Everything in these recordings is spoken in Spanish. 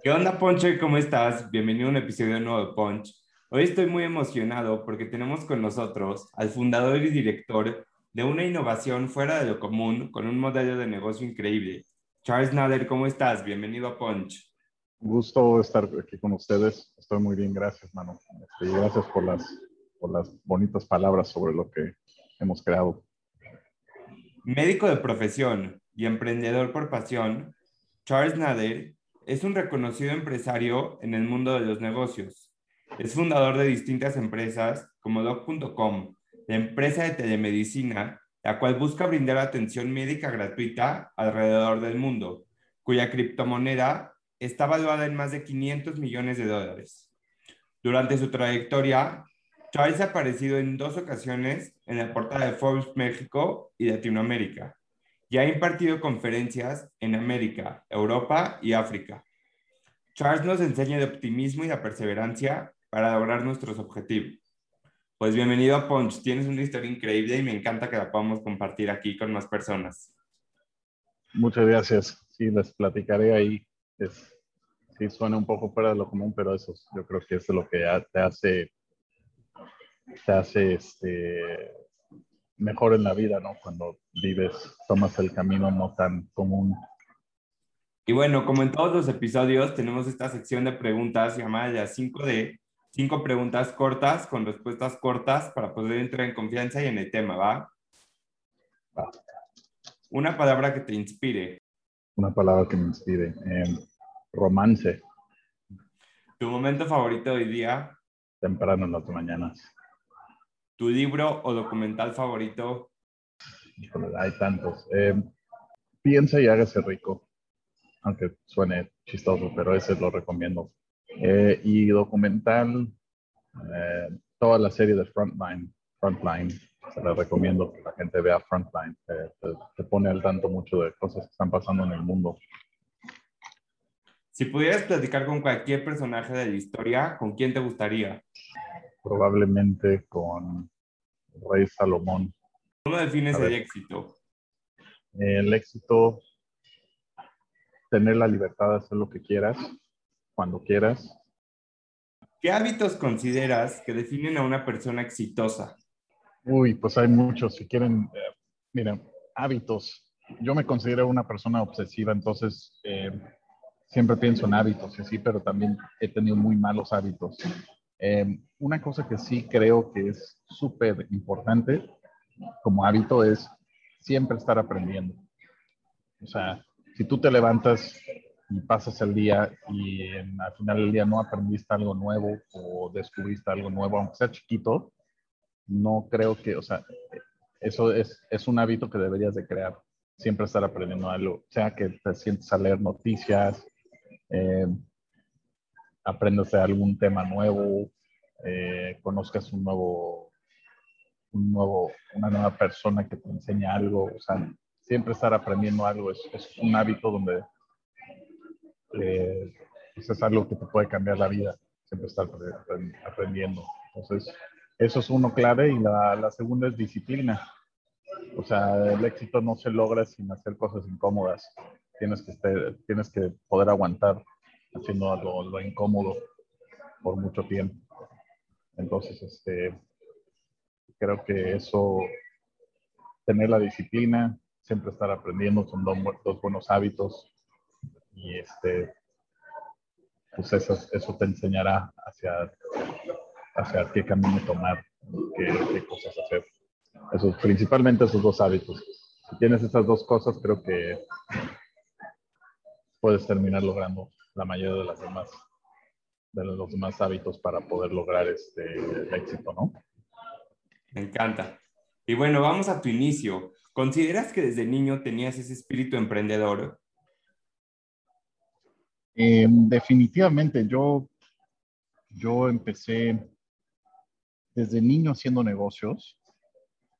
¿Qué onda, Poncho? ¿Cómo estás? Bienvenido a un episodio nuevo de Punch. Hoy estoy muy emocionado porque tenemos con nosotros al fundador y director de una innovación fuera de lo común con un modelo de negocio increíble. Charles Nader, ¿cómo estás? Bienvenido a Punch. Un gusto estar aquí con ustedes. Estoy muy bien, gracias, mano. Este, y gracias por las, por las bonitas palabras sobre lo que hemos creado. Médico de profesión y emprendedor por pasión, Charles Nader es un reconocido empresario en el mundo de los negocios. Es fundador de distintas empresas como Doc.com, la empresa de telemedicina, la cual busca brindar atención médica gratuita alrededor del mundo, cuya criptomoneda está valuada en más de 500 millones de dólares. Durante su trayectoria, Charles ha aparecido en dos ocasiones en la portada de Forbes México y Latinoamérica y ha impartido conferencias en América, Europa y África. Charles nos enseña de optimismo y la perseverancia para lograr nuestros objetivos. Pues bienvenido a Punch, tienes una historia increíble y me encanta que la podamos compartir aquí con más personas. Muchas gracias. Sí, les platicaré ahí. Es, sí, suena un poco fuera de lo común, pero eso yo creo que es lo que te hace, te hace este, mejor en la vida, ¿no? Cuando vives, tomas el camino no tan común. Y bueno, como en todos los episodios, tenemos esta sección de preguntas llamada ya 5D, cinco preguntas cortas con respuestas cortas para poder entrar en confianza y en el tema, ¿va? Va. Una palabra que te inspire. Una palabra que me inspire. Eh, romance. Tu momento favorito hoy día. Temprano en las mañanas. Tu libro o documental favorito. Híjole, hay tantos. Eh, piensa y hágase rico. Aunque suene chistoso, pero ese lo recomiendo. Eh, y documental, eh, toda la serie de Frontline. Frontline, se la recomiendo que la gente vea Frontline. Eh, te, te pone al tanto mucho de cosas que están pasando en el mundo. Si pudieras platicar con cualquier personaje de la historia, ¿con quién te gustaría? Probablemente con Rey Salomón. ¿Cómo defines el éxito? El éxito, tener la libertad de hacer lo que quieras, cuando quieras. ¿Qué hábitos consideras que definen a una persona exitosa? Uy, pues hay muchos. Si quieren, eh, miren, hábitos. Yo me considero una persona obsesiva, entonces eh, siempre pienso en hábitos y sí, pero también he tenido muy malos hábitos. Eh, una cosa que sí creo que es súper importante como hábito es siempre estar aprendiendo. O sea, si tú te levantas y pasas el día y en, al final del día no aprendiste algo nuevo o descubriste algo nuevo, aunque sea chiquito, no creo que, o sea, eso es, es un hábito que deberías de crear. Siempre estar aprendiendo algo, sea que te sientes a leer noticias, eh, aprendas de algún tema nuevo, eh, conozcas un nuevo, un nuevo, una nueva persona que te enseña algo, o sea, siempre estar aprendiendo algo es, un hábito donde eh, pues es algo que te puede cambiar la vida, siempre estar apre- aprendiendo. Entonces, eso es uno clave y la, segunda es disciplina. O sea, el éxito no se logra sin hacer cosas incómodas. Tienes que, tienes que poder aguantar haciendo lo, lo incómodo por mucho tiempo. Entonces, este, creo que eso, tener la disciplina, siempre estar aprendiendo, son dos, dos buenos hábitos. Y este, pues eso, eso te enseñará hacia, hacia qué camino tomar, qué, qué cosas hacer. Esos, principalmente esos dos hábitos. Si tienes esas dos cosas, creo que puedes terminar logrando la mayoría de las demás de los demás hábitos para poder lograr este el éxito, ¿no? Me encanta. Y bueno, vamos a tu inicio. ¿Consideras que desde niño tenías ese espíritu emprendedor? Em, definitivamente, yo, yo empecé desde niño haciendo negocios.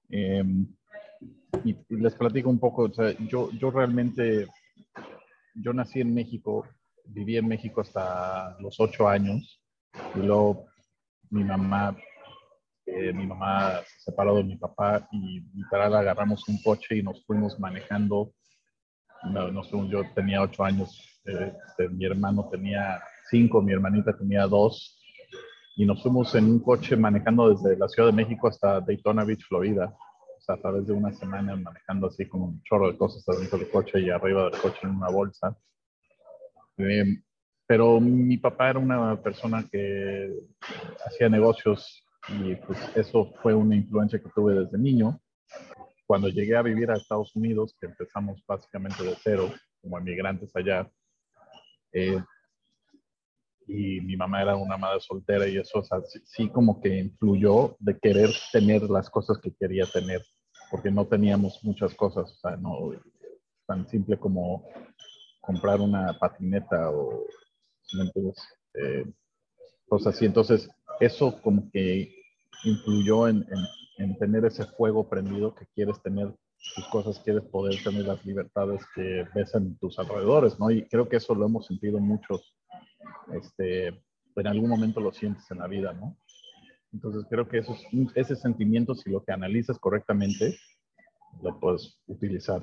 Em, y, les platico un poco, yo, yo realmente, yo nací en México, viví en México hasta los ocho años y luego mi mamá, eh, mi mamá se separó de mi papá y literal agarramos un coche y nos fuimos manejando. No, yo tenía ocho años, este, mi hermano tenía cinco, mi hermanita tenía dos y nos fuimos en un coche manejando desde la Ciudad de México hasta Daytona Beach, Florida. O sea, a través de una semana manejando así con un chorro de cosas dentro del coche y arriba del coche en una bolsa. Eh, pero mi papá era una persona que hacía negocios y pues eso fue una influencia que tuve desde niño. Cuando llegué a vivir a Estados Unidos, que empezamos básicamente de cero, como emigrantes allá, eh, y mi mamá era una madre soltera y eso, o sea, sí, como que influyó de querer tener las cosas que quería tener, porque no teníamos muchas cosas, o sea, no tan simple como comprar una patineta o entonces, eh, cosas así. Entonces, eso como que influyó en, en, tener ese fuego prendido que quieres tener tus cosas, quieres poder tener las libertades que ves en tus alrededores, ¿no? Y creo que eso lo hemos sentido muchos, este, en algún momento lo sientes en la vida, ¿no? Entonces creo que eso, ese sentimiento, si lo que analizas correctamente, lo puedes utilizar,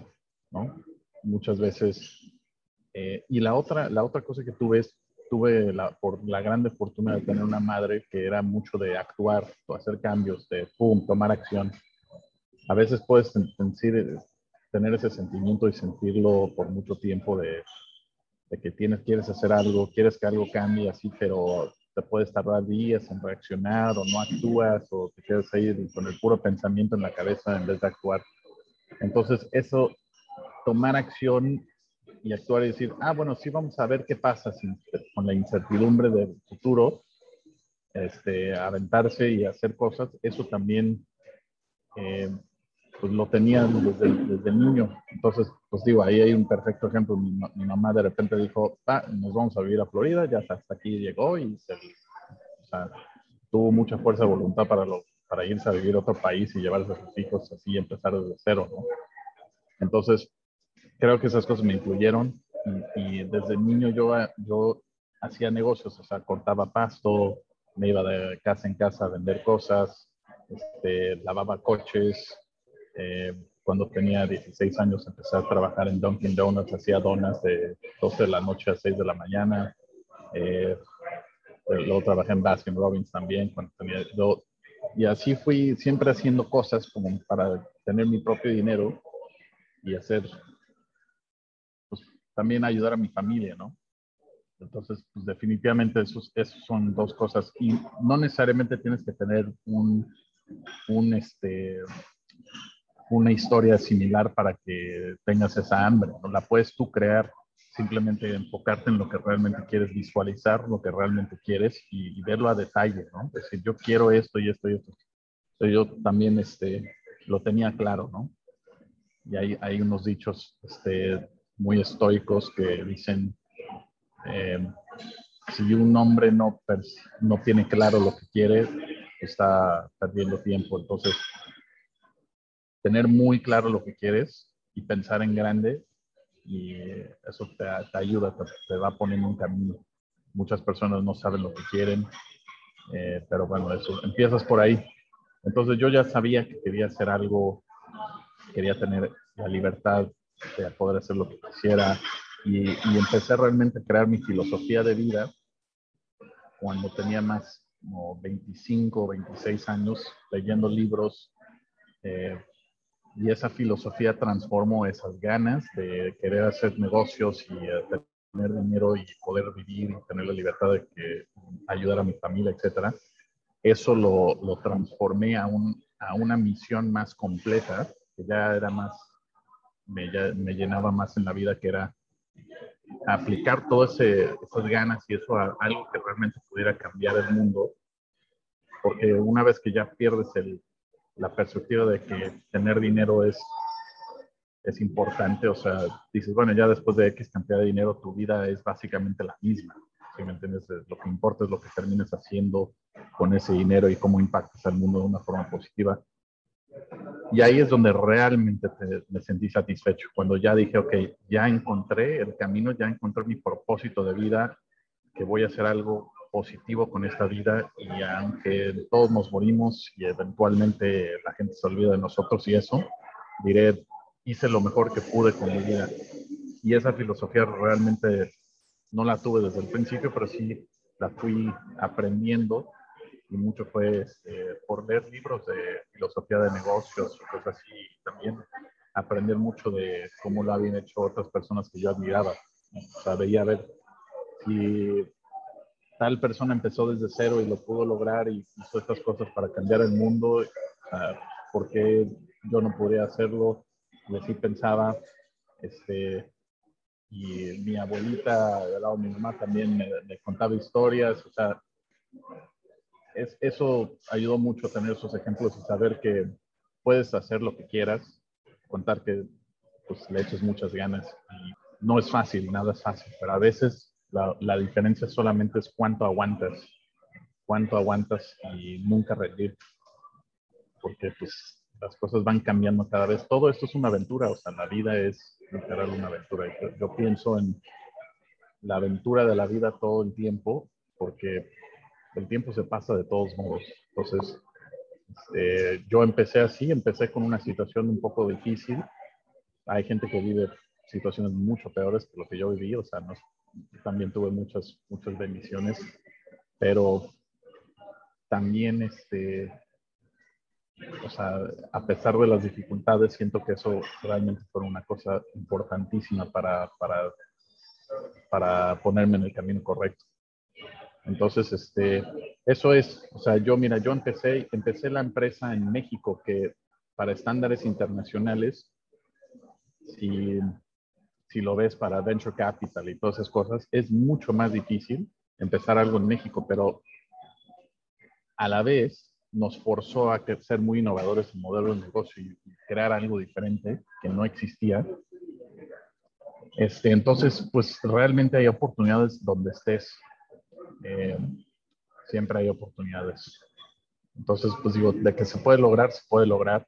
¿no? Muchas veces. Eh, y la otra, la otra cosa que tú ves tuve la, por, la grande fortuna de tener una madre que era mucho de actuar, o hacer cambios, de pum, tomar acción. A veces puedes sentir, tener ese sentimiento y sentirlo por mucho tiempo de, de, que tienes, quieres hacer algo, quieres que algo cambie así, pero te puedes tardar días en reaccionar o no actúas o te quedas ahí con el puro pensamiento en la cabeza en vez de actuar. Entonces, eso, tomar acción y actuar y decir, ah, bueno, sí, vamos a ver qué pasa con la incertidumbre del futuro, este, aventarse y hacer cosas, eso también eh, pues lo tenía desde, desde, niño. Entonces, pues digo, ahí hay un perfecto ejemplo. Mi, mamá de repente dijo, ah, nos vamos a vivir a Florida, ya hasta aquí llegó y se, o sea, tuvo mucha fuerza de voluntad para, lo, para irse a vivir a otro país y llevarse a sus hijos así y empezar desde cero, ¿no? Entonces, creo que esas cosas me influyeron y, desde niño yo, yo hacía negocios, o sea, cortaba pasto, me iba de casa en casa a vender cosas, este, lavaba coches. Eh, cuando tenía 16 años empecé a trabajar en Dunkin' Donuts, hacía donas de 12 de la noche a 6 de la mañana. Eh, luego trabajé en Baskin Robbins también cuando tenía y así fui siempre haciendo cosas como para tener mi propio dinero y hacer también ayudar a mi familia, ¿no? Entonces, pues definitivamente esos, esos son dos cosas y no necesariamente tienes que tener un, un este, una historia similar para que tengas esa hambre, ¿no? La puedes tú crear, simplemente enfocarte en lo que realmente quieres visualizar, lo que realmente quieres y, verlo a detalle, ¿no? Es decir, yo quiero esto y esto y esto. Entonces, yo también este, lo tenía claro, ¿no? Y hay, hay unos dichos este, muy estoicos que dicen, eh, si un hombre no, no tiene claro lo que quiere, está perdiendo tiempo. Entonces, tener muy claro lo que quieres y pensar en grande, y eso te, ayuda, te, va poniendo un camino. Muchas personas no saben lo que quieren, eh, pero bueno, eso, empiezas por ahí. Entonces yo ya sabía que quería hacer algo, quería tener la libertad de poder hacer lo que quisiera y, empecé realmente a crear mi filosofía de vida cuando tenía más como 25 o 26 años leyendo libros eh, y esa filosofía transformó esas ganas de querer hacer negocios y eh, tener dinero y poder vivir y tener la libertad de que, ayudar a mi familia, etcétera. Eso lo, lo transformé a, un, a una misión más completa, que ya era más me, llenaba más en la vida, que era aplicar todas esas ganas y eso a algo que realmente pudiera cambiar el mundo. Porque una vez que ya pierdes la perspectiva de que tener dinero es es importante, o sea, dices, bueno, ya después de X cantidad de dinero, tu vida es básicamente la misma. Si me entiendes, lo que importa es lo que termines haciendo con ese dinero y cómo impactas al mundo de una forma positiva. Y ahí es donde realmente me sentí satisfecho, cuando ya dije, ok, ya encontré el camino, ya encontré mi propósito de vida, que voy a hacer algo positivo con esta vida y aunque todos nos morimos y eventualmente la gente se olvida de nosotros y eso, diré, hice lo mejor que pude con mi vida. Y esa filosofía realmente no la tuve desde el principio, pero sí la fui aprendiendo y mucho fue este, por leer libros de filosofía de negocios y cosas así. También aprender mucho de cómo lo habían hecho otras personas que yo admiraba. O sea, veía a ver si tal persona empezó desde cero y lo pudo lograr y hizo estas cosas para cambiar el mundo, ¿por qué yo no podría hacerlo? Y así pensaba, este, y mi abuelita, de lado mi mamá también me, contaba historias, o sea, es, eso ayudó mucho a tener esos ejemplos y saber que puedes hacer lo que quieras, contar que pues le eches muchas ganas y no es fácil, nada es fácil, pero a veces la, la diferencia solamente es cuánto aguantas, cuánto aguantas y nunca rendir, porque pues las cosas van cambiando cada vez. Todo esto es una aventura, o sea, la vida es literal una aventura. Yo, pienso en la aventura de la vida todo el tiempo, porque el tiempo se pasa de todos modos. Entonces, este, yo empecé así, empecé con una situación un poco difícil. Hay gente que vive situaciones mucho peores que lo que yo viví, o sea, también tuve muchas, muchas bendiciones, pero también este, o sea, a pesar de las dificultades, siento que eso realmente fue una cosa importantísima para, para, para ponerme en el camino correcto. Entonces, este, eso es, o sea, yo, mira, yo empecé, empecé la empresa en México que para estándares internacionales, si, si lo ves para venture capital y todas esas cosas, es mucho más difícil empezar algo en México, pero a la vez nos forzó a ser muy innovadores en modelo de negocio y crear algo diferente que no existía. Este, entonces, pues realmente hay oportunidades donde estés. Eh, siempre hay oportunidades. Entonces, pues digo, de que se puede lograr, se puede lograr.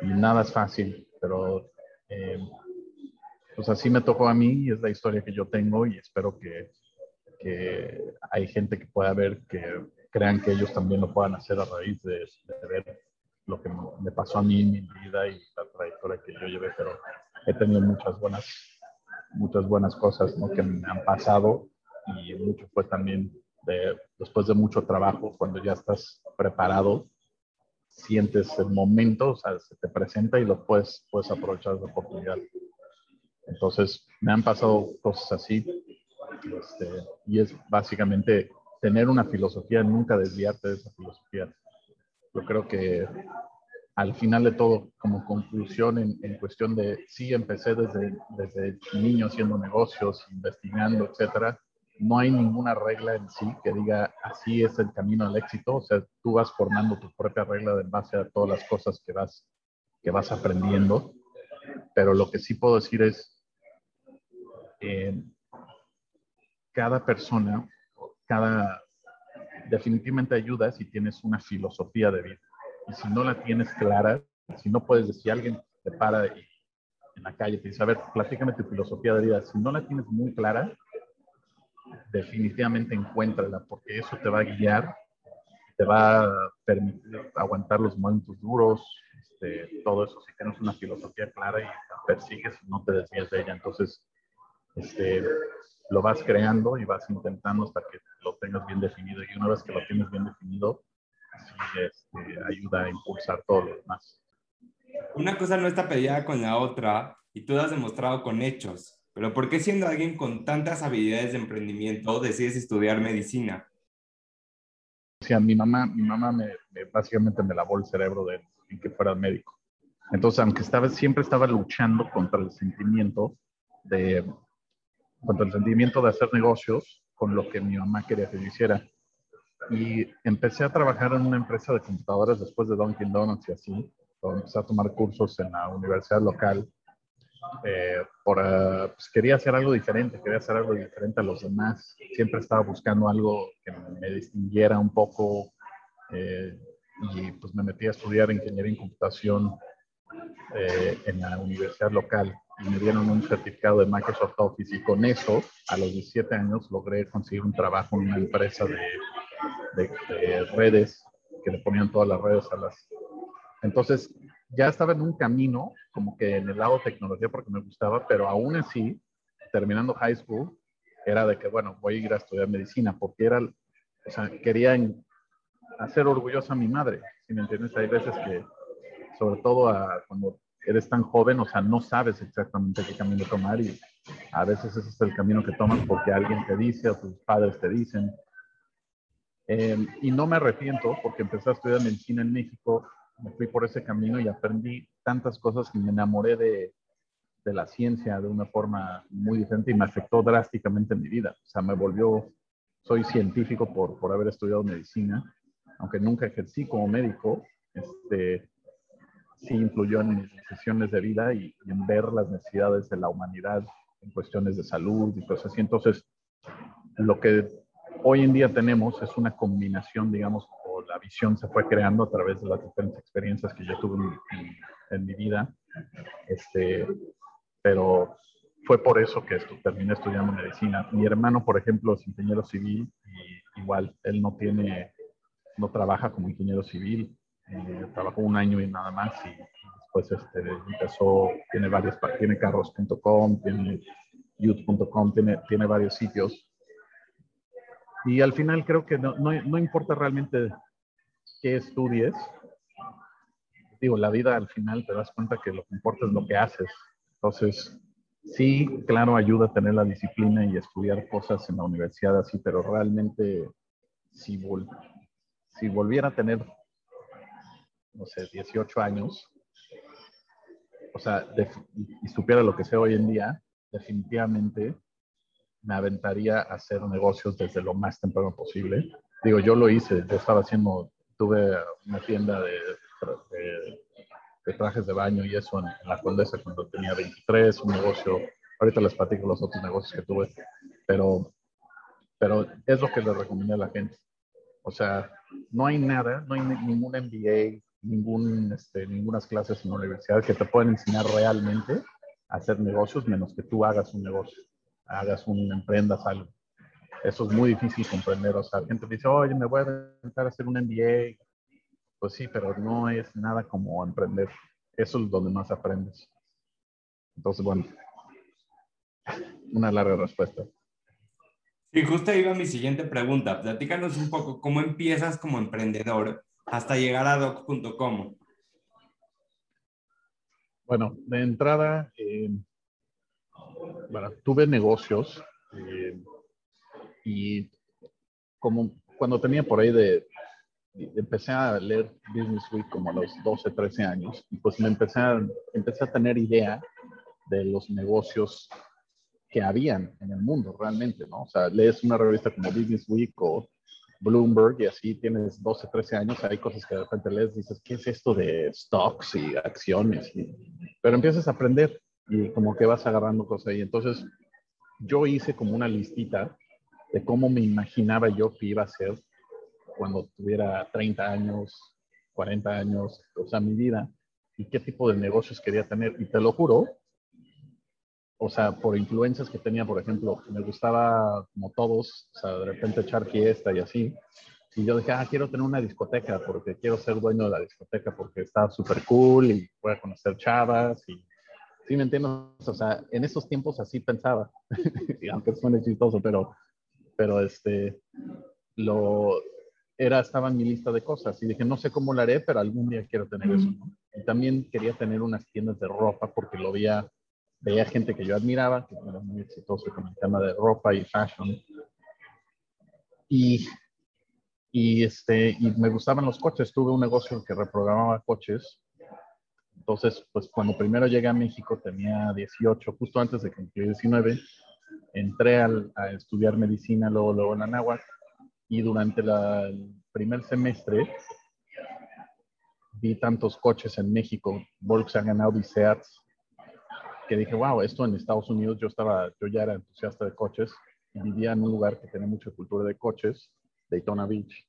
Y nada es fácil, pero eh, pues así me tocó a mí y es la historia que yo tengo y espero que, que hay gente que pueda ver que crean que ellos también lo puedan hacer a raíz de, ver lo que me pasó a mí en mi vida y la trayectoria que yo llevé, pero he tenido muchas buenas, muchas buenas cosas que me han pasado y mucho fue también de, después de mucho trabajo, cuando ya estás preparado, sientes el momento, o sea, se te presenta y lo puedes, puedes aprovechar la oportunidad. Entonces, me han pasado cosas así este, y es básicamente tener una filosofía, nunca desviarte de esa filosofía. Yo creo que al final de todo, como conclusión en, en cuestión de, sí, empecé desde, desde niño haciendo negocios, investigando, etcétera, no hay ninguna regla en sí que diga así es el camino al éxito. O sea, tú vas formando tu propia regla en base a todas las cosas que vas, que vas aprendiendo. Pero lo que sí puedo decir es, eh, cada persona cada, definitivamente ayuda si tienes una filosofía de vida. Y si no la tienes clara, si no puedes decir, alguien te para en la calle te dice, a ver, platícame tu filosofía de vida. Si no la tienes muy clara, definitivamente encuéntrala, porque eso te va a guiar, te va a permitir aguantar los momentos duros, este, todo eso, si tienes una filosofía clara y la persigues no te desvías de ella. Entonces, este, lo vas creando y vas intentando hasta que lo tengas bien definido. Y una vez que lo tienes bien definido, este, ayuda a impulsar todo lo demás. Una cosa no está peleada con la otra y tú lo has demostrado con hechos. Pero ¿por qué siendo alguien con tantas habilidades de emprendimiento decides estudiar medicina? O mi mamá, mi mamá me, básicamente me lavó el cerebro de, que fuera médico. Entonces, aunque estaba, siempre estaba luchando contra el sentimiento de, cuanto al sentimiento de hacer negocios con lo que mi mamá quería que yo hiciera. Y empecé a trabajar en una empresa de computadoras después de Dunkin' Donuts y así. Empecé a tomar cursos en la universidad local eh, por, uh, pues quería hacer algo diferente, quería hacer algo diferente a los demás. Siempre estaba buscando algo que me distinguiera un poco eh, y pues me metí a estudiar ingeniería en computación eh, en la universidad local y me dieron un certificado de Microsoft Office y con eso, a los 17 años, logré conseguir un trabajo en una empresa de, de redes que le ponían todas las redes a las... Entonces, ya estaba en un camino, como que en el lado tecnología porque me gustaba, pero aún así, terminando high school, era de que, bueno, voy a ir a estudiar medicina, porque era, o sea, quería hacer orgullosa a mi madre, si me entiendes, hay veces que, sobre todo a, cuando eres tan joven, o sea, no sabes exactamente qué camino tomar y a veces ese es el camino que tomas porque alguien te dice o tus padres te dicen. Eh, y no me arrepiento porque empecé a estudiar medicina en México me fui por ese camino y aprendí tantas cosas que me enamoré de, de la ciencia de una forma muy diferente y me afectó drásticamente en mi vida. O sea, me volvió, soy científico por, por haber estudiado medicina, aunque nunca ejercí como médico, este, sí influyó en mis decisiones de vida y, y, en ver las necesidades de la humanidad en cuestiones de salud y cosas así. Entonces, lo que hoy en día tenemos es una combinación, digamos, la visión se fue creando a través de las diferentes experiencias que yo tuve en, mi vida. Este, pero fue por eso que esto, terminé estudiando medicina. Mi hermano, por ejemplo, es ingeniero civil y igual él no tiene, no trabaja como ingeniero civil. Eh, trabajó un año y nada más y después este, empezó, tiene varios, tiene carros.com, tiene youth.com, tiene, tiene varios sitios. Y al final creo que no, no, no importa realmente que estudies, digo, la vida al final te das cuenta que lo que importa es lo que haces. Entonces, sí, claro, ayuda a tener la disciplina y estudiar cosas en la universidad así, pero realmente si, si volviera a tener, no sé, 18 años, o sea, y supiera lo que sé hoy en día, definitivamente me aventaría a hacer negocios desde lo más temprano posible. Digo, yo lo hice, yo estaba haciendo tuve una tienda de, trajes de baño y eso en, la Condesa cuando tenía 23, un negocio, ahorita les platico los otros negocios que tuve, pero, pero es lo que le recomendé a la gente. O sea, no hay nada, no hay ningún MBA, ningún, este, ninguna clases en la universidad que te puedan enseñar realmente a hacer negocios menos que tú hagas un negocio, hagas un, emprendas algo. Eso es muy difícil comprender. O sea, la gente dice, oye, me voy a intentar hacer un MBA. Pues sí, pero no es nada como emprender. Eso es donde más aprendes. Entonces, bueno, una larga respuesta. Sí, justo iba mi siguiente pregunta. Platícanos un poco cómo empiezas como emprendedor hasta llegar a doc.com. Bueno, de entrada, eh, bueno, tuve negocios. Eh, y como cuando tenía por ahí de, empecé a leer Business Week como a los 12, 13 años, y pues me empecé a, empecé a tener idea de los negocios que habían en el mundo realmente, ¿no? O sea, lees una revista como Business Week o Bloomberg y así tienes 12, 13 años, hay cosas que de repente lees y dices, ¿qué es esto de stocks y acciones? pero empiezas a aprender y como que vas agarrando cosas ahí. Entonces, yo hice como una listita de cómo me imaginaba yo que iba a ser cuando tuviera 30 años, 40 años, o sea, mi vida, y qué tipo de negocios quería tener. Y te lo juro, o sea, por influencias que tenía, por ejemplo, me gustaba, como todos, o sea, de repente echar fiesta y así. Y yo dije, ah, quiero tener una discoteca porque quiero ser dueño de la discoteca porque está súper cool y voy a conocer chavas y sí me entiendo, o sea, en esos tiempos así pensaba, aunque suene chistoso, pero pero este, lo, era, estaba en mi lista de cosas y dije, no sé cómo lo haré, pero algún día quiero tener eso. Y también quería tener unas tiendas de ropa porque lo veía, veía gente que yo admiraba, que era muy exitoso con el tema de ropa y fashion. Y, y, este, y me gustaban los coches. Tuve un negocio que reprogramaba coches. Entonces, pues cuando primero llegué a México tenía 18, justo antes de cumplir 19 entré al, a estudiar medicina luego, luego en Anáhuac y durante la, el primer semestre vi tantos coches en México, Volkswagen, Audi, Seat, que dije, wow, esto en Estados Unidos, yo estaba, yo ya era entusiasta de coches y vivía en un lugar que tenía mucha cultura de coches, Daytona Beach.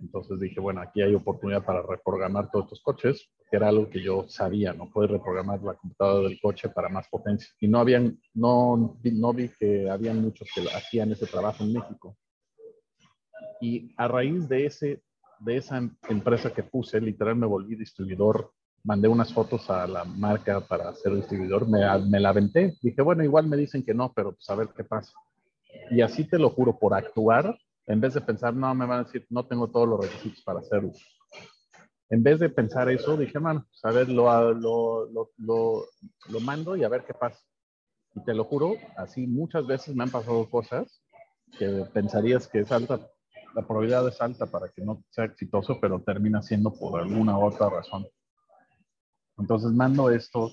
Entonces dije, bueno, aquí hay oportunidad para reprogramar todos estos coches, era algo que yo sabía, no puedes reprogramar la computadora del coche para más potencia. Y no habían, no, no vi que habían muchos que hacían ese trabajo en México. Y a raíz de ese, de esa empresa que puse, literal me volví distribuidor mandé unas fotos a la marca para ser distribuidor, me, me, la aventé. Dije, bueno, igual me dicen que no, pero pues a ver qué pasa. Y así te lo juro, por actuar, en vez de pensar, no, me van a decir, no tengo todos los requisitos para hacerlo. En vez de pensar eso, dije, bueno, pues a ver, lo, lo, lo, lo, mando y a ver qué pasa. Y te lo juro, así muchas veces me han pasado cosas que pensarías que es alta, la probabilidad es alta para que no sea exitoso, pero termina siendo por alguna otra razón. Entonces mando esto,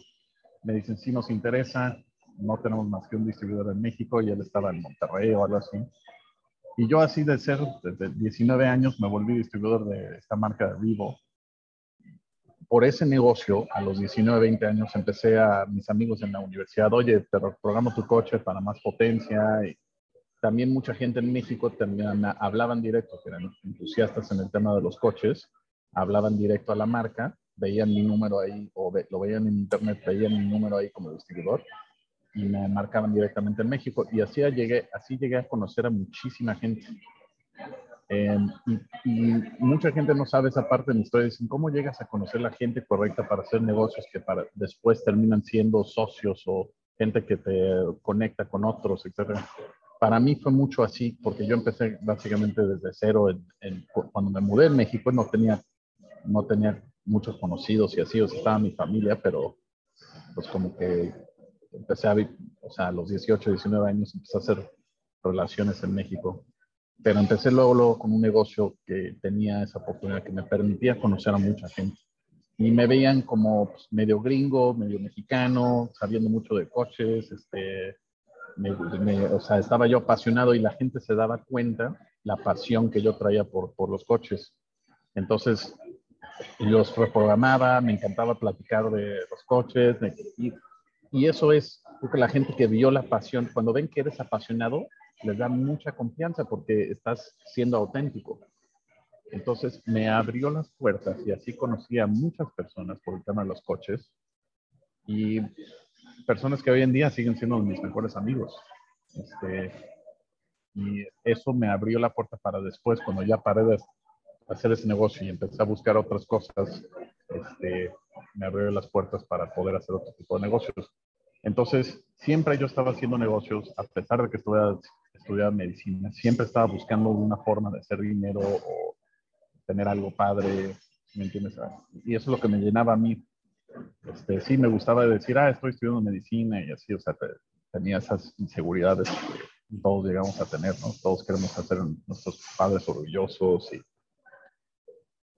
me dicen, sí nos interesa, no tenemos más que un distribuidor en México y él estaba en Monterrey o algo así. Y yo así de ser, desde 19 años me volví distribuidor de esta marca de Vivo. Por ese negocio, a los 19, 20 años, empecé a mis amigos en la universidad, oye, te programo tu coche para más potencia. Y también mucha gente en México también hablaban directo, que eran entusiastas en el tema de los coches, hablaban directo a la marca veían mi número ahí o lo veían en internet, veían mi número ahí como distribuidor y me marcaban directamente en México. Y así llegué, así llegué a conocer a muchísima gente. Em, y, mucha gente no sabe esa parte de mi historia. Dicen, ¿cómo llegas a conocer la gente correcta para hacer negocios que para, después terminan siendo socios o gente que te conecta con otros, etcétera? Para mí fue mucho así, porque yo empecé básicamente desde cero. cuando me mudé en México no tenía, no tenía muchos conocidos y así, o sea, estaba mi familia, pero pues como que empecé a, o sea, a los 18, 19 años empecé a hacer relaciones en México. Pero empecé luego, luego con un negocio que tenía esa oportunidad que me permitía conocer a mucha gente. Y me veían como pues, medio gringo, medio mexicano, sabiendo mucho de coches, este, o sea, estaba yo apasionado y la gente se daba cuenta la pasión que yo traía por, por los coches. Entonces, los reprogramaba, me encantaba platicar de los coches, y, y, eso es, porque la gente que vio la pasión, cuando ven que eres apasionado, les da mucha confianza porque estás siendo auténtico. Entonces me abrió las puertas y así conocí a muchas personas por el tema de los coches y personas que hoy en día siguen siendo mis mejores amigos. Este, y eso me abrió la puerta para después, cuando ya paré de hacer ese negocio y empecé a buscar otras cosas, este, me abrió las puertas para poder hacer otro tipo de negocios. Entonces, siempre yo estaba haciendo negocios, a pesar de que estudiaba, estudiaba medicina, siempre estaba buscando una forma de hacer dinero o tener algo padre, ¿me entiendes? Y eso es lo que me llenaba a mí. Este, sí, me gustaba decir, ah, estoy estudiando medicina y así, o sea, tenía esas inseguridades que todos llegamos a tener, ¿no? Todos queremos hacer nuestros padres orgullosos y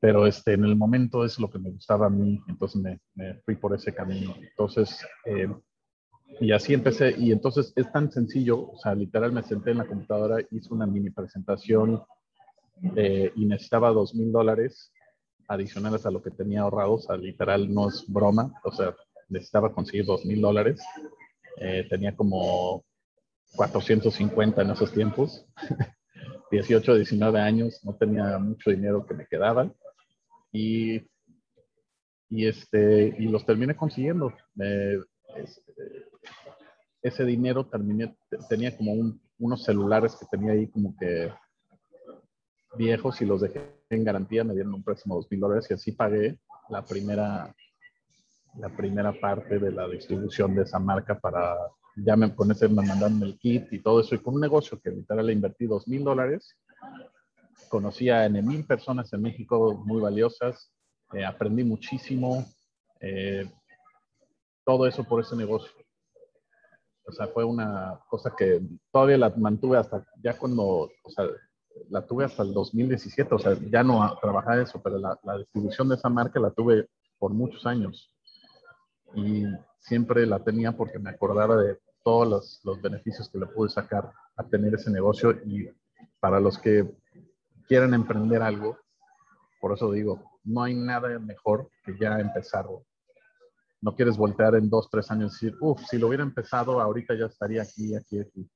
pero este, en el momento es lo que me gustaba a mí, entonces me, me fui por ese camino. Entonces, eh, y así empecé, y entonces es tan sencillo, o sea, literal me senté en la computadora, hice una mini presentación eh, y necesitaba dos mil dólares adicionales a lo que tenía ahorrado, o sea, literal no es broma, o sea, necesitaba conseguir dos mil dólares, eh, tenía como 450 en esos tiempos, 18, 19 años, no tenía mucho dinero que me quedaba y, y, este, y los terminé consiguiendo. Este, ese dinero terminé, tenía como unos celulares que tenía ahí como que viejos y los dejé en garantía, me dieron un préstamo de dos mil dólares y así pagué la primera, la primera parte de la distribución de esa marca para, ya me, con ese me mandaron el kit y todo eso, y con un negocio que literal le invertí dos mil dólares conocí a mil personas en México muy valiosas, eh, aprendí muchísimo, eh, todo eso por ese negocio. O sea, fue una cosa que todavía la mantuve hasta ya cuando, o sea, la tuve hasta el 2017, o sea, ya no trabajaba eso, pero la, la distribución de esa marca la tuve por muchos años. Y siempre la tenía porque me acordaba de todos los, los beneficios que le pude sacar a tener ese negocio y para los que quieren emprender algo, por eso digo, no hay nada mejor que ya empezarlo. No quieres voltear en dos, tres años y decir, uff, si lo hubiera empezado, ahorita ya estaría aquí, aquí, aquí.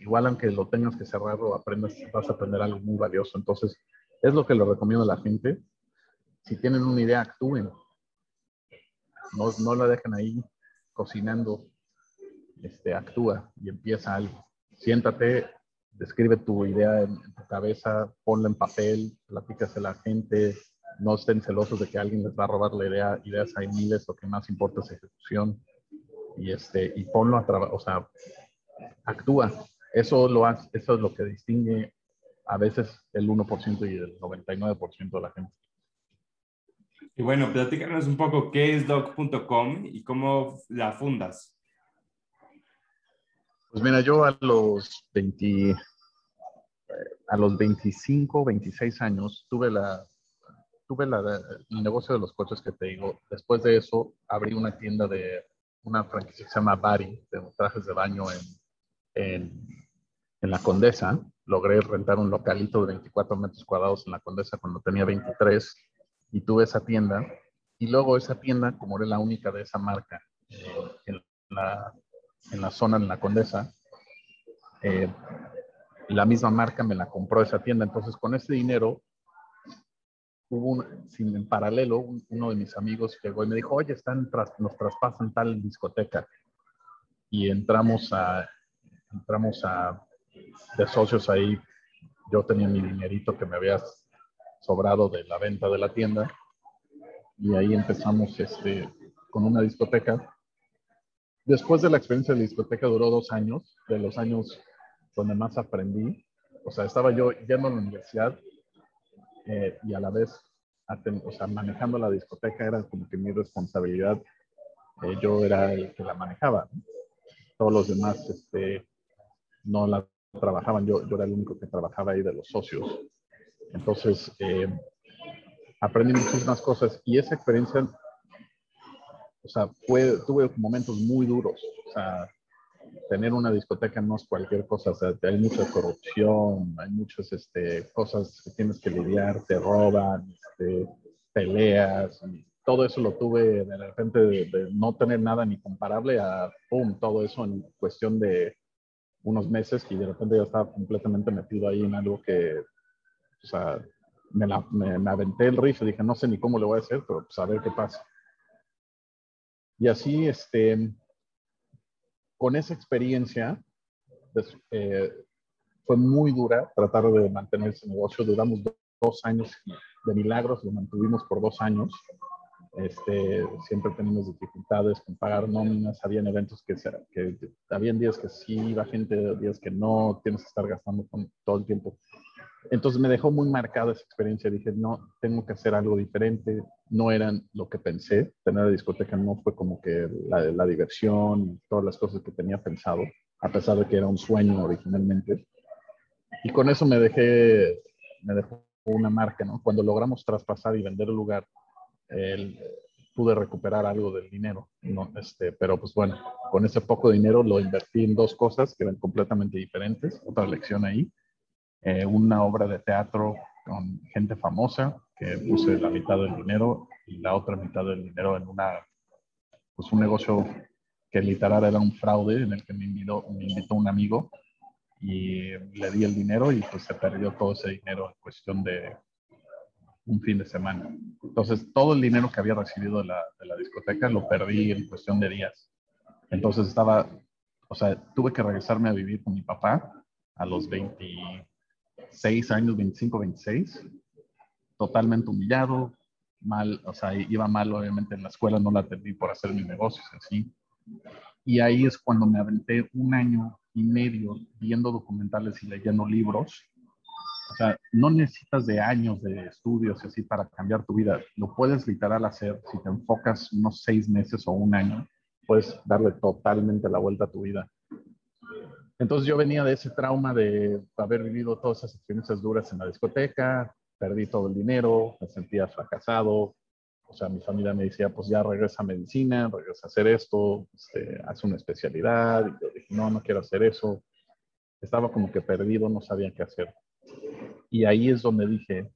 Igual aunque lo tengas que cerrar o aprendas, vas a aprender algo muy valioso. Entonces, es lo que le recomiendo a la gente. Si tienen una idea, actúen. No, no la dejen ahí cocinando. Este, actúa y empieza algo. Siéntate, describe tu idea en, tu cabeza, ponla en papel, platícasela a la gente, no estén celosos de que alguien les va a robar la idea, ideas hay miles, lo que más importa es ejecución y este y ponlo a trabajar, o sea, actúa. Eso lo hace, eso es lo que distingue a veces el 1% y el 99% de la gente. Y bueno, platícanos un poco qué es doc.com y cómo la fundas. Pues mira, yo a los 20, eh, a los 25, 26 años tuve la tuve el negocio de los coches que te digo. Después de eso abrí una tienda de una franquicia que se llama Bari, de trajes de baño en, en, en la Condesa. Logré rentar un localito de 24 metros cuadrados en la Condesa cuando tenía 23 y tuve esa tienda. Y luego esa tienda, como era la única de esa marca eh, en la en la zona, en la Condesa, eh, la misma marca me la compró esa tienda. Entonces, con ese dinero, hubo un, sin, en paralelo, uno de mis amigos llegó y me dijo, oye, están nos traspasan tal discoteca. Y entramos a, entramos a, de socios ahí. Yo tenía mi dinerito que me había sobrado de la venta de la tienda. Y ahí empezamos este, con una discoteca después de la experiencia de la discoteca duró dos años, de los años donde más aprendí. O sea, estaba yo yendo a la universidad eh, y a la vez, o sea, manejando la discoteca era como que mi responsabilidad. Eh, yo era el que la manejaba. Todos los demás este, no la trabajaban. Yo, yo era el único que trabajaba ahí de los socios. Entonces, eh, aprendí muchísimas cosas y esa experiencia o sea, tuve momentos muy duros. O sea, tener una discoteca no es cualquier cosa. O sea, hay mucha corrupción, hay muchas este, cosas que tienes que lidiar, te roban, este, peleas. Y todo eso lo tuve de repente de, no tener nada ni comparable a, ¡pum!, todo eso en cuestión de unos meses y de repente ya estaba completamente metido ahí en algo que, o sea, me, me, aventé el riff y dije, no sé ni cómo lo voy a hacer, pero pues a ver qué pasa. Y así, este, con esa experiencia, pues, eh, fue muy dura tratar de mantener ese negocio. Duramos dos años de milagros, lo mantuvimos por dos años. Este, siempre tenemos dificultades con pagar nóminas, habían eventos que, habían días que sí iba gente, días que no, tienes que estar gastando todo el tiempo. Entonces me dejó muy marcada esa experiencia. Dije, no, tengo que hacer algo diferente. No eran lo que pensé. Tener la discoteca no fue como que la, la diversión, todas las cosas que tenía pensado, a pesar de que era un sueño originalmente. Y con eso me dejé, me dejó una marca, ¿no? Cuando logramos traspasar y vender el lugar, pude recuperar algo del dinero, ¿no? Este, pero pues bueno, con ese poco dinero lo invertí en dos cosas que eran completamente diferentes. Otra lección ahí eh, una obra de teatro con gente famosa, que puse la mitad del dinero y la otra mitad del dinero en una, pues un negocio que literal era un fraude en el que me invitó, me invitó un amigo y le di el dinero y pues se perdió todo ese dinero en cuestión de un fin de semana. Entonces, todo el dinero que había recibido de la, de la discoteca lo perdí en cuestión de días. Entonces estaba, o sea, tuve que regresarme a vivir con mi papá a los 20, 6 años, 25, 26, totalmente humillado, mal, o sea, iba mal obviamente en la escuela, no la atendí por hacer mis negocios así. Y ahí es cuando me aventé un año y medio viendo documentales y leyendo libros. O sea, no necesitas de años de estudios y así para cambiar tu vida. Lo puedes literal hacer si te enfocas unos seis meses o un año. Puedes darle totalmente la vuelta a tu vida. Entonces yo venía de ese trauma de haber vivido todas esas experiencias duras en la discoteca, perdí todo el dinero, me sentía fracasado. O sea, mi familia me decía, pues ya regresa a medicina, regresa a hacer esto, este, haz una especialidad. Y yo dije, no, no quiero hacer eso. Estaba como que perdido, no sabía qué hacer. Y ahí es donde dije,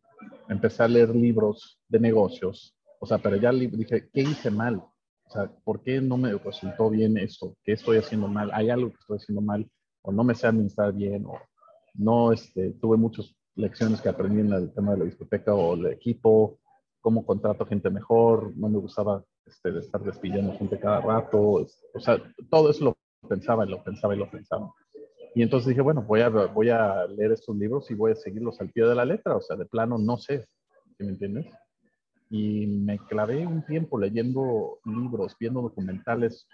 empecé a leer libros de negocios. O sea, pero ya dije, ¿qué hice mal? O sea, ¿por qué no me resultó bien esto? ¿Qué estoy haciendo mal? ¿Hay algo que estoy haciendo mal? ¿O no me sé administrar bien? ¿O no este, tuve muchas lecciones que aprendí en el tema de la discoteca o el equipo? ¿Cómo contrato gente mejor? No me gustaba este, de estar despidiendo gente cada rato. O sea, todo eso lo pensaba y lo pensaba y lo pensaba. Y entonces dije, bueno, voy a, voy a leer estos libros y voy a seguirlos al pie de la letra. O sea, de plano no sé, ¿sí ¿me entiendes? y me clavé un tiempo leyendo libros, viendo documentales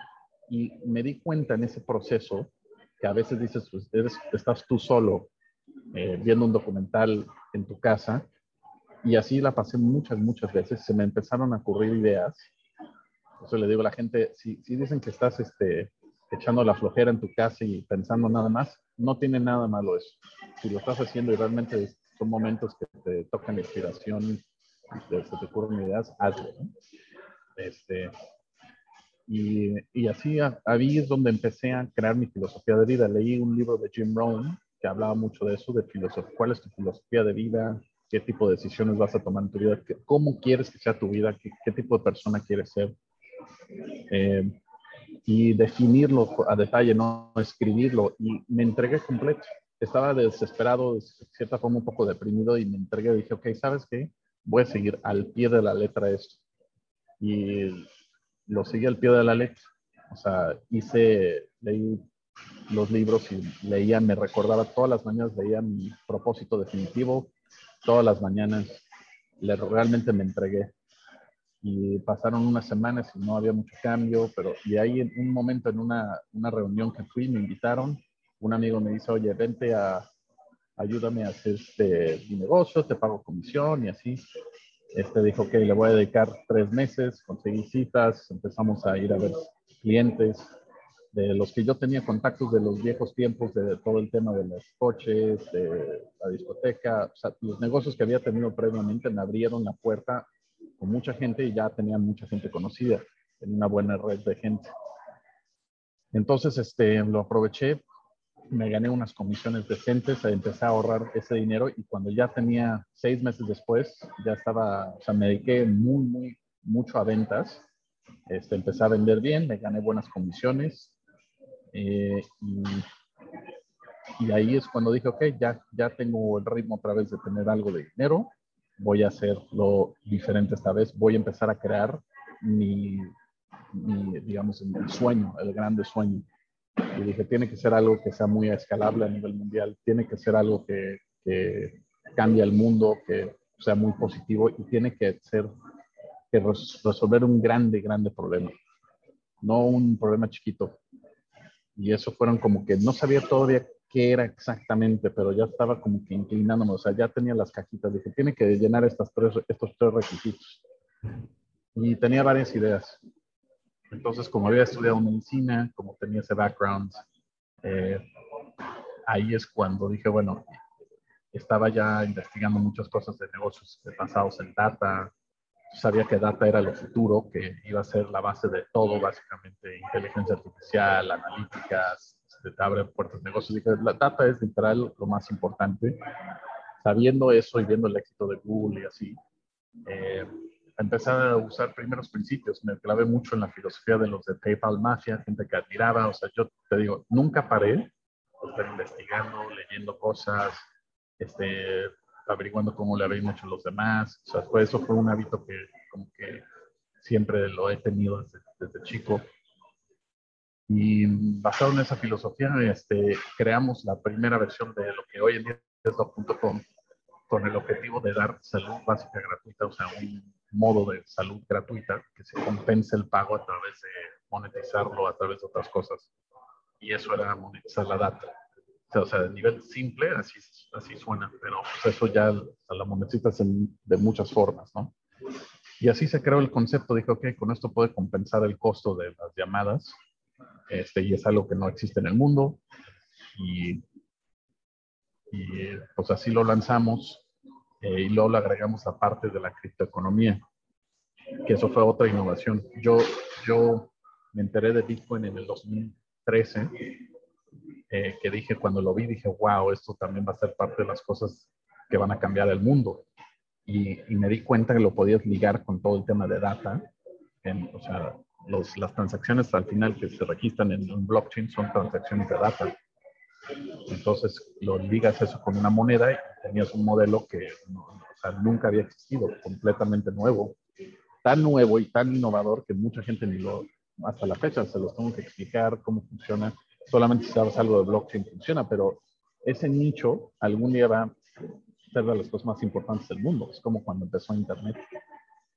y me di cuenta en ese proceso que a veces dices, pues eres, estás tú solo eh, viendo un documental en tu casa y así la pasé muchas, muchas veces. Se me empezaron a ocurrir ideas. Eso le digo a la gente, si, si dicen que estás este, echando la flojera en tu casa y pensando nada más, no tiene nada malo eso. Si lo estás haciendo y realmente son momentos que te tocan inspiración se te ocurren ideas, hazlo. Este, y, y, así ahí es donde empecé a crear mi filosofía de vida. Leí un libro de Jim Rohn que hablaba mucho de eso, de filosofía, cuál es tu filosofía de vida, qué tipo de decisiones vas a tomar en tu vida, cómo quieres que sea tu vida, qué, qué tipo de persona quieres ser. Eh, y definirlo a detalle, no escribirlo. Y me entregué completo. Estaba desesperado, de cierta forma un poco deprimido y me entregué. Dije, ok, ¿sabes qué? voy a seguir al pie de la letra esto. Y lo seguí al pie de la letra. O sea, hice, leí los libros y leía, me recordaba todas las mañanas, leía mi propósito definitivo, todas las mañanas le, realmente me entregué. Y pasaron unas semanas y no había mucho cambio, pero y ahí en un momento en una, una reunión que fui, me invitaron, un amigo me dice, oye, vente a, ayúdame a hacer este, mi negocio, te pago comisión y así. Este dijo que le voy a dedicar tres meses, conseguí citas, empezamos a ir a ver clientes de los que yo tenía contactos de los viejos tiempos, de todo el tema de los coches, de la discoteca, o sea, los negocios que había tenido previamente me abrieron la puerta con mucha gente y ya tenía mucha gente conocida, tenía una buena red de gente. Entonces, este, lo aproveché me gané unas comisiones decentes, empecé a ahorrar ese dinero y cuando ya tenía seis meses después, ya estaba, o sea, me dediqué muy, muy, mucho a ventas. Este, empecé a vender bien, me gané buenas comisiones eh, y, ahí es cuando dije, ok, ya, ya tengo el ritmo otra vez de tener algo de dinero, voy a hacerlo diferente esta vez, voy a empezar a crear mi, mi digamos, el sueño, el grande sueño y dije, tiene que ser algo que sea muy escalable a nivel mundial, tiene que ser algo que, que cambie el mundo, que sea muy positivo y tiene que ser que resolver un grande, grande problema, no un problema chiquito. Y eso fueron como que no sabía todavía qué era exactamente, pero ya estaba como que inclinándome, o sea, ya tenía las cajitas, dije, tiene que llenar estas tres, estos tres requisitos. Y tenía varias ideas. Entonces, como había estudiado medicina, como tenía ese background, eh, ahí es cuando dije, bueno, estaba ya investigando muchas cosas de negocios basados en data. Sabía que data era lo futuro, que iba a ser la base de todo, básicamente, inteligencia artificial, analíticas, este, te abre puertas de negocios. Dije, la data es literal lo más importante. Sabiendo eso y viendo el éxito de Google y así, eh, empezar a usar primeros principios. Me clavé mucho en la filosofía de los de PayPal Mafia, gente que admiraba. O sea, yo te digo, nunca paré de estar investigando, leyendo cosas, este, averiguando cómo le habían hecho los demás. O sea, fue, eso fue un hábito que como que siempre lo he tenido desde, desde chico. Y basado en esa filosofía, este, creamos la primera versión de lo que hoy en día es lo.com con el objetivo de dar salud básica gratuita, o sea, un modo de salud gratuita que se compense el pago a través de monetizarlo a través de otras cosas. Y eso era monetizar la data. O sea, a nivel simple, así, así suena, pero pues, eso ya la monetizas de muchas formas, ¿no? Y así se creó el concepto. Dije, ok, con esto puede compensar el costo de las llamadas. Este, y es algo que no existe en el mundo. Y, y pues así lo lanzamos eh, y luego le agregamos la parte de la criptoeconomía, que eso fue otra innovación. Yo, yo me enteré de Bitcoin en el 2013, eh, que dije, cuando lo vi, dije, wow, esto también va a ser parte de las cosas que van a cambiar el mundo. Y, y me di cuenta que lo podías ligar con todo el tema de data, en, o sea, los, las transacciones al final que se registran en un blockchain son transacciones de data. Entonces lo ligas eso con una moneda y tenías un modelo que nunca había existido, completamente nuevo. Tan nuevo y tan innovador que mucha gente ni lo, hasta la fecha se los tengo que explicar cómo funciona. Solamente si sabes algo de blockchain funciona, pero ese nicho algún día va a ser de las cosas más importantes del mundo. Es como cuando empezó Internet.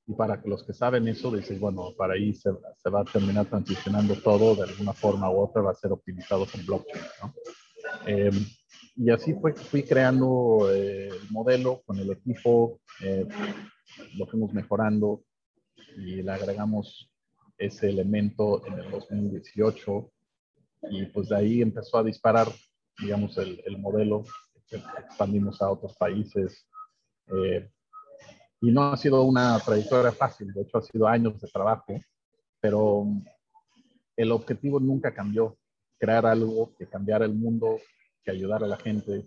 Y para los que saben eso, dices, bueno, para ahí se, va a terminar transicionando todo de alguna forma u otra, va a ser optimizado con blockchain. ¿no? Eh, y así fue, fui creando eh, el modelo con el equipo, eh, lo fuimos mejorando y le agregamos ese elemento en el 2018 y pues de ahí empezó a disparar, digamos, el, el modelo, expandimos a otros países y no ha sido una trayectoria fácil, de hecho ha sido años de trabajo, pero el objetivo nunca cambió, crear algo que cambiara el mundo, que ayudara a la gente,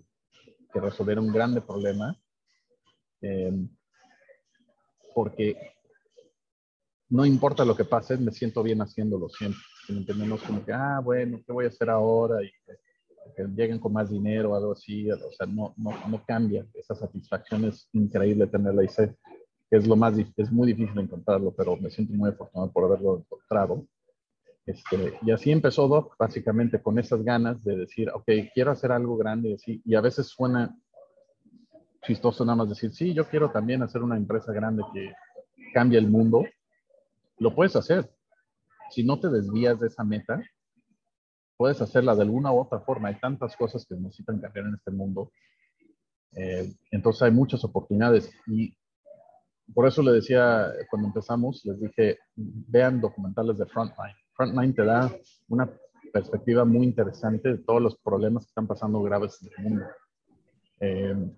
que resolviera un grande problema, eh, porque no importa lo que pase, me siento bien haciéndolo siempre. Entendemos como que, ah, bueno, ¿qué voy a hacer ahora? Y que, lleguen con más dinero, algo así. O sea, no, no, no cambia. Esa satisfacción es increíble tenerla y sé que es lo más, es muy difícil encontrarlo, pero me siento muy afortunado por haberlo encontrado. Este, y así empezó Doc, básicamente con esas ganas de decir, ok, quiero hacer algo grande y así. Y a veces suena chistoso nada más decir, sí, yo quiero también hacer una empresa grande que cambie el mundo. Lo puedes hacer. Si no te desvías de esa meta, puedes hacerla de alguna u otra forma. Hay tantas cosas que necesitan cambiar en este mundo. Eh, entonces hay muchas oportunidades y por eso le decía cuando empezamos, les dije, vean documentales de Frontline Frontline te da una perspectiva muy interesante de todos los problemas que están pasando graves en el mundo. Eh,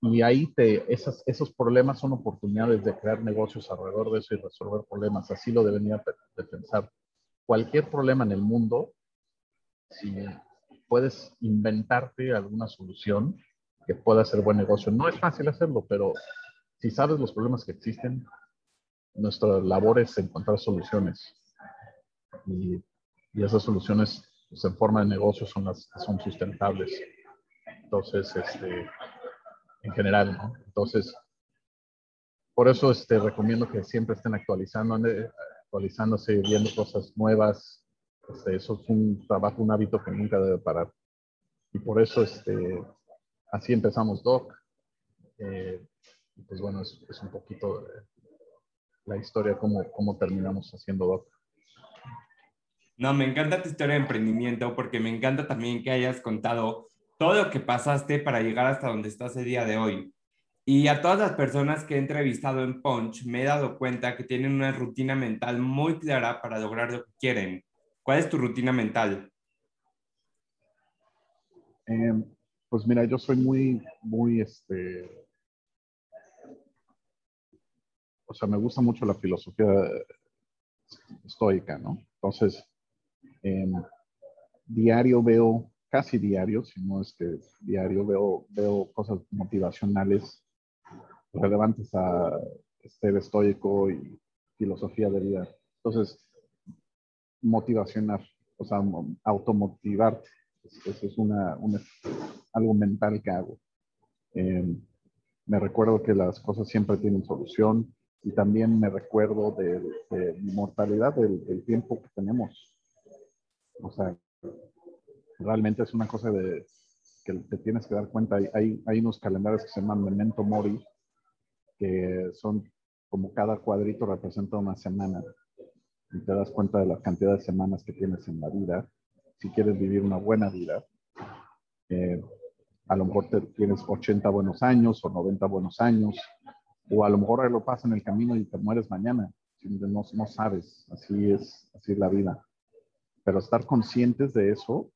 y ahí te, esas, esos problemas son oportunidades de crear negocios alrededor de eso y resolver problemas. Así lo debería de pensar. Cualquier problema en el mundo, si puedes inventarte alguna solución que pueda ser buen negocio. No es fácil hacerlo, pero si sabes los problemas que existen, nuestra labor es encontrar soluciones y, esas soluciones pues, en forma de negocio son las que son sustentables. Entonces, este, en general, ¿no? Entonces, por eso este, recomiendo que siempre estén actualizando, actualizándose, viendo cosas nuevas. Este, eso es un trabajo, un hábito que nunca debe parar. Y por eso, este, así empezamos Doc. Eh, pues bueno, es, es un poquito la historia, cómo, cómo terminamos haciendo Doc. No, me encanta tu historia de emprendimiento porque me encanta también que hayas contado todo lo que pasaste para llegar hasta donde estás el día de hoy. Y a todas las personas que he entrevistado en Punch, me he dado cuenta que tienen una rutina mental muy clara para lograr lo que quieren. ¿Cuál es tu rutina mental? Em, pues mira, yo soy muy, muy, este, o sea, me gusta mucho la filosofía estoica, ¿no? Entonces, diario veo, casi diario, si no es que diario, veo, veo cosas motivacionales relevantes a ser estoico y filosofía de vida. Entonces, motivacionar, o sea, automotivarte. Eso es una, algo mental que hago. Em, me recuerdo que las cosas siempre tienen solución y también me recuerdo de, mi mortalidad, del, tiempo que tenemos. O sea, realmente es una cosa de que te tienes que dar cuenta. Hay, unos calendarios que se llaman Memento Mori, que son como cada cuadrito representa una semana. Y te das cuenta de la cantidad de semanas que tienes en la vida. Si quieres vivir una buena vida, eh, a lo mejor tienes 80 buenos años o 90 buenos años, o a lo mejor lo pasa en el camino y te mueres mañana. No, no sabes, así es, así es la vida pero estar conscientes de eso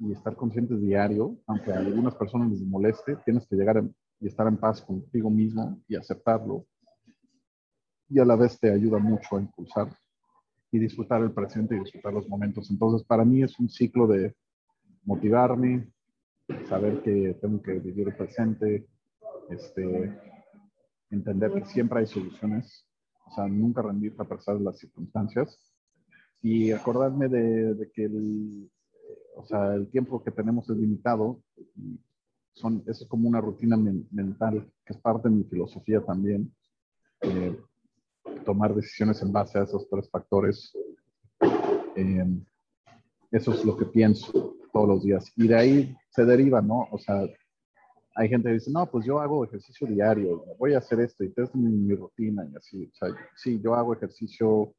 y estar conscientes diario, aunque a algunas personas les moleste, tienes que llegar y estar en paz contigo mismo y aceptarlo. Y a la vez te ayuda mucho a impulsar y disfrutar el presente y disfrutar los momentos. Entonces, para mí es un ciclo de motivarme, saber que tengo que vivir el presente, este, entender que siempre hay soluciones o sea, nunca rendirte a pesar de las circunstancias y acordarme de, que el, o sea, el tiempo que tenemos es limitado. Son, eso es como una rutina mental, que es parte de mi filosofía también. Eh, tomar decisiones en base a esos tres factores. Eh, eso es lo que pienso todos los días. Y de ahí se deriva, ¿no? O sea, hay gente que dice, no, pues yo hago ejercicio diario, voy a hacer esto y esta es mi, rutina y así. O sea, sí, yo hago ejercicio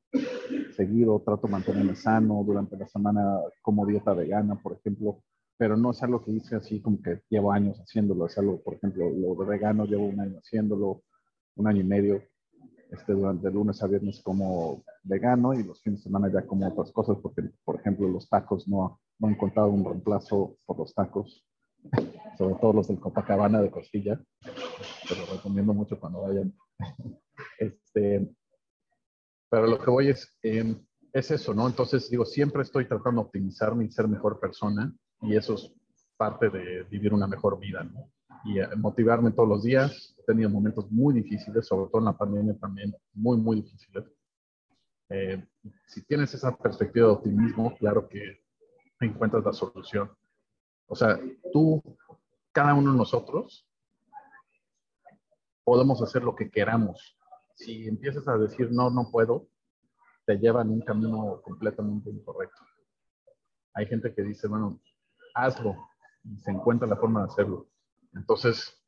seguido, trato de mantenerme sano, durante la semana como dieta vegana, por ejemplo, pero no es algo que hice así como que llevo años haciéndolo, es algo, por ejemplo, lo de vegano llevo un año haciéndolo, un año y medio, este, durante lunes a viernes como vegano y los fines de semana ya como otras cosas, porque, por ejemplo, los tacos no, no he encontrado un reemplazo por los tacos sobre todo los del Copacabana de Costilla. Te lo recomiendo mucho cuando vayan. Este, pero lo que voy es, em, es eso, ¿no? Entonces, digo, siempre estoy tratando de optimizarme y ser mejor persona y eso es parte de vivir una mejor vida, ¿no? Y eh, motivarme todos los días. He tenido momentos muy difíciles, sobre todo en la pandemia también, muy, muy difíciles. Eh, si tienes esa perspectiva de optimismo, claro que encuentras la solución. O sea, tú, cada uno de nosotros, podemos hacer lo que queramos. Si empiezas a decir no, no puedo, te llevan un camino completamente incorrecto. Hay gente que dice, bueno, hazlo y se encuentra la forma de hacerlo. Entonces,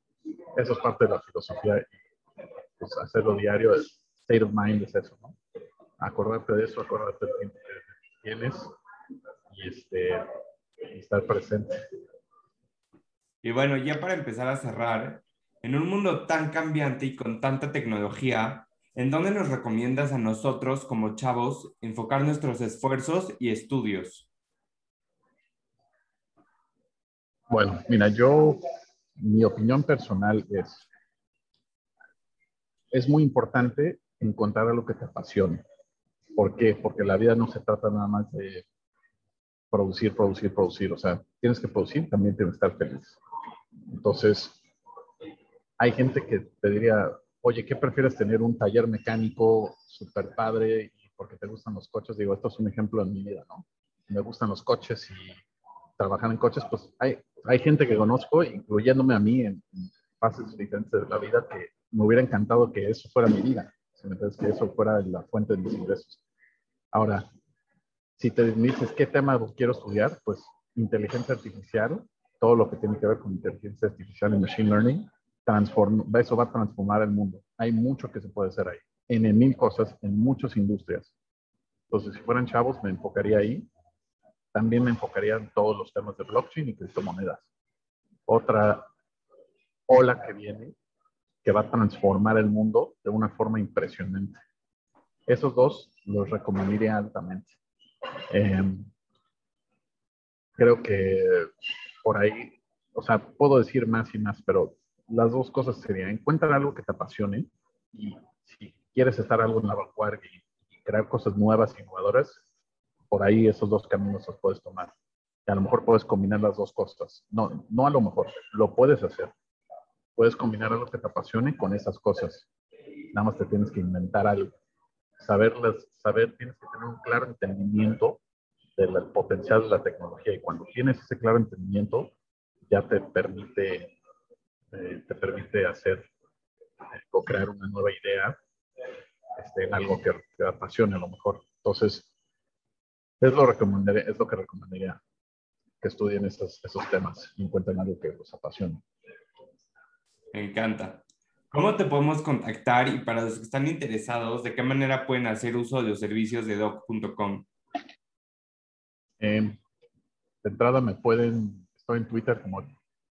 eso es parte de la filosofía. Pues hacerlo diario, el state of mind es eso, ¿no? Acordarte de eso, acordarte del tiempo que tienes y este, estar presente. Y bueno, ya para empezar a cerrar, en un mundo tan cambiante y con tanta tecnología, ¿en dónde nos recomiendas a nosotros como chavos enfocar nuestros esfuerzos y estudios? Bueno, mira, yo, mi opinión personal es, es muy importante encontrar algo que te apasione. ¿Por qué? Porque la vida no se trata nada más de producir, producir, producir. O sea, tienes que producir, también tienes que estar feliz. Entonces, hay gente que te diría, oye, ¿qué prefieres tener un taller mecánico súper padre porque te gustan los coches? Digo, esto es un ejemplo en mi vida, ¿no? Me gustan los coches y trabajar en coches, pues hay, hay gente que conozco, incluyéndome a mí en, fases diferentes de la vida, que me hubiera encantado que eso fuera mi vida, que eso fuera la fuente de mis ingresos. Ahora, si te dices qué tema quiero estudiar, pues inteligencia artificial, todo lo que tiene que ver con inteligencia artificial y machine learning, transform, eso va a transformar el mundo. Hay mucho que se puede hacer ahí, en mil cosas, en muchas industrias. Entonces, si fueran chavos, me enfocaría ahí. También me enfocaría en todos los temas de blockchain y criptomonedas. Otra ola que viene, que va a transformar el mundo de una forma impresionante. Esos dos los recomendaría altamente. Em, creo que por ahí, o sea, puedo decir más y más, pero las dos cosas serían, encuentra algo que te apasione y si quieres estar algo en la vanguardia y, crear cosas nuevas innovadoras, por ahí esos dos caminos los puedes tomar. Y a lo mejor puedes combinar las dos cosas. No, no a lo mejor, lo puedes hacer. Puedes combinar algo que te apasione con esas cosas. Nada más te tienes que inventar algo saberlas, saber, tienes que tener un claro entendimiento del potencial de la tecnología y cuando tienes ese claro entendimiento ya te permite, eh, te permite hacer eh, o crear una nueva idea este, en algo que, te apasione a lo mejor. Entonces, es lo, recomendaría, es lo que recomendaría que estudien esos, esos temas y encuentren algo que los apasione. Me encanta. ¿Cómo te podemos contactar y para los que están interesados, de qué manera pueden hacer uso de los servicios de doc.com? Eh, de entrada me pueden, estoy en Twitter como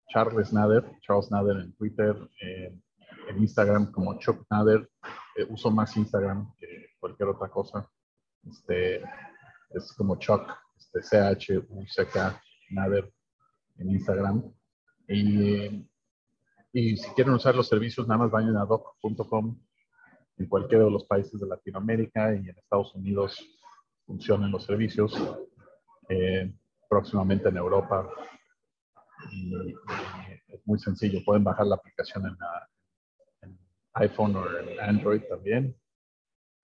Charles Nader, Charles Nader en Twitter, eh, en Instagram como Chuck Nader, eh, uso más Instagram que cualquier otra cosa. Este, es como Chuck, este, C-H-U-C-K, Nader en Instagram. Y y si quieren usar los servicios, nada más vayan a doc.com. En cualquiera de los países de Latinoamérica y en Estados Unidos funcionan los servicios. Eh, próximamente en Europa. Y, es muy sencillo. Pueden bajar la aplicación en, en, iPhone o en Android también.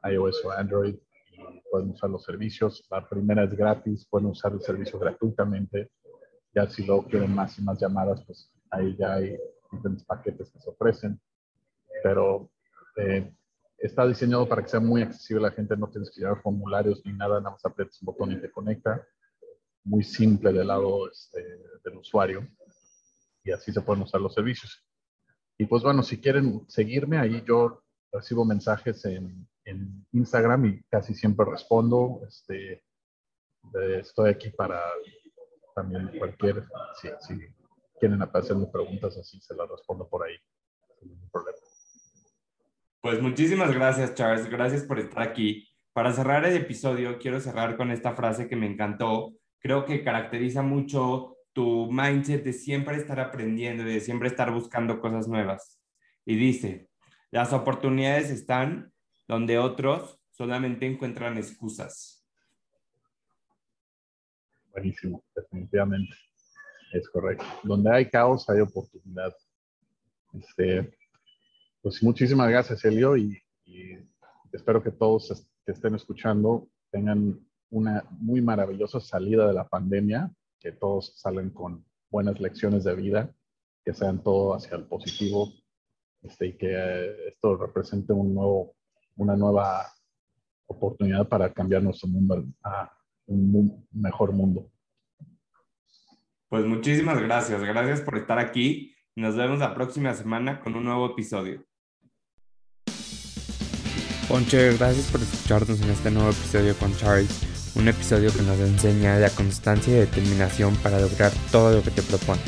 iOS o Android y pueden usar los servicios. La primera es gratis, pueden usar el servicio gratuitamente. Ya si luego quieren más y más llamadas, pues ahí ya hay diferentes paquetes que se ofrecen. Pero eh, está diseñado para que sea muy accesible a la gente, no tienes que llevar formularios ni nada, nada más aprietas un botón y te conecta. Muy simple del lado este, del usuario y así se pueden usar los servicios. Y pues bueno, si quieren seguirme, ahí yo recibo mensajes en, en Instagram y casi siempre respondo. Este, eh, estoy aquí para también cualquier, si, si quieren hacerme preguntas así, se las respondo por ahí. Sin ningún problema. Pues muchísimas gracias, Charles. Gracias por estar aquí. Para cerrar el episodio, quiero cerrar con esta frase que me encantó. Creo que caracteriza mucho tu mindset de siempre estar aprendiendo y de siempre estar buscando cosas nuevas. Y dice, las oportunidades están donde otros solamente encuentran excusas. Buenísimo, definitivamente. Es correcto. Donde hay caos hay oportunidad. Este, pues muchísimas gracias, Elio, y, espero que todos que estén escuchando tengan una muy maravillosa salida de la pandemia, que todos salen con buenas lecciones de vida, que sean todo hacia el positivo, este, y que eh, esto represente una nueva oportunidad para cambiar nuestro mundo a un mejor mundo. Pues muchísimas gracias, gracias por estar aquí. Nos vemos la próxima semana con un nuevo episodio. Ponche, gracias por escucharnos en este nuevo episodio con Charles, un episodio que nos enseña la constancia y determinación para lograr todo lo que te propones.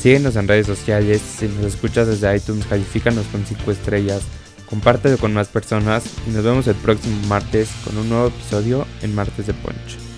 Síguenos en redes sociales, si nos escuchas desde iTunes, califícanos con 5 estrellas, compártelo con más personas y nos vemos el próximo martes con un nuevo episodio en Martes de Ponche.